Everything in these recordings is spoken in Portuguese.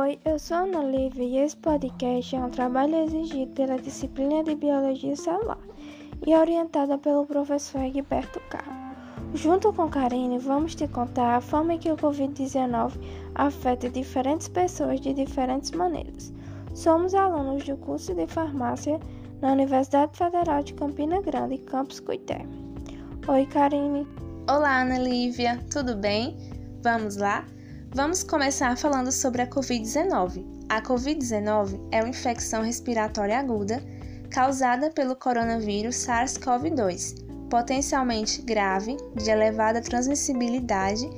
Oi, eu sou Ana Lívia e esse podcast é um trabalho exigido pela disciplina de Biologia Celular e orientada pelo professor Egberto Carlos. Junto com Karine, vamos te contar a forma que o Covid-19 afeta diferentes pessoas de diferentes maneiras. Somos alunos do curso de farmácia na Universidade Federal de Campina Grande, campus Cuité. Oi, Karine. Olá, Ana Lívia, tudo bem? Vamos lá? Vamos começar falando sobre a Covid-19. A Covid-19 é uma infecção respiratória aguda causada pelo coronavírus SARS-CoV-2, potencialmente grave, de elevada transmissibilidade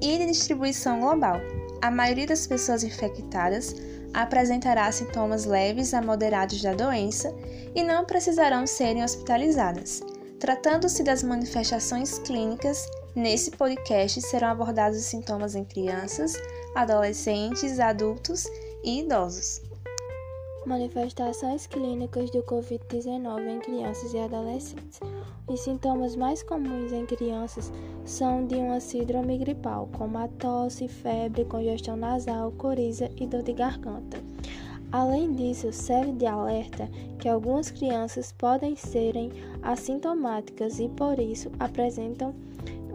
e de distribuição global. A maioria das pessoas infectadas apresentará sintomas leves a moderados da doença e não precisarão serem hospitalizadas. Tratando-se das manifestações clínicas, nesse podcast serão abordados os sintomas em crianças, adolescentes, adultos e idosos. Manifestações clínicas do Covid-19 em crianças e adolescentes. Os sintomas mais comuns em crianças são de uma síndrome gripal, como a tosse, febre, congestão nasal, coriza e dor de garganta. Além disso, serve de alerta que algumas crianças podem serem assintomáticas e, por isso, apresentam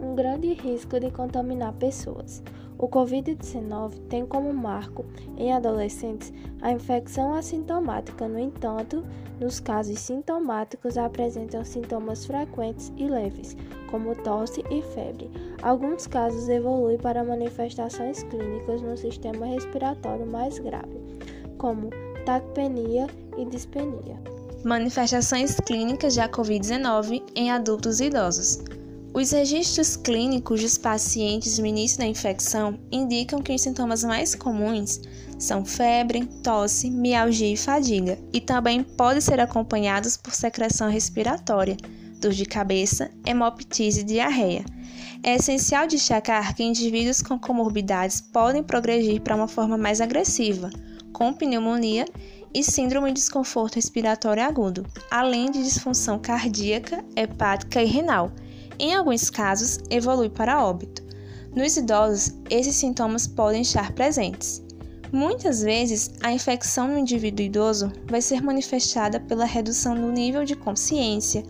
um grande risco de contaminar pessoas. O Covid-19 tem como marco em adolescentes a infecção assintomática, no entanto, nos casos sintomáticos apresentam sintomas frequentes e leves, como tosse e febre. Alguns casos evoluem para manifestações clínicas no sistema respiratório mais grave como taquipenia e dispenia. Manifestações clínicas da Covid-19 em adultos e idosos. Os registros clínicos dos pacientes no início da infecção indicam que os sintomas mais comuns são febre, tosse, mialgia e fadiga, e também podem ser acompanhados por secreção respiratória, dor de cabeça, hemoptise e diarreia. É essencial destacar que indivíduos com comorbidades podem progredir para uma forma mais agressiva, com pneumonia e síndrome de desconforto respiratório agudo, além de disfunção cardíaca, hepática e renal. Em alguns casos, evolui para óbito. Nos idosos, esses sintomas podem estar presentes. Muitas vezes, a infecção no indivíduo idoso vai ser manifestada pela redução do nível de consciência,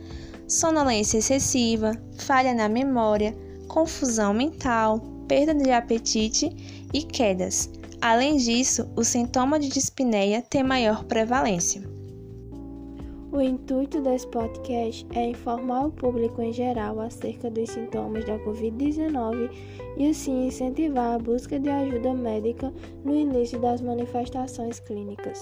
sonolência excessiva, falha na memória, confusão mental, perda de apetite e quedas. Além disso, o sintoma de dispneia tem maior prevalência. O intuito desse podcast é informar o público em geral acerca dos sintomas da Covid-19 e assim incentivar a busca de ajuda médica no início das manifestações clínicas.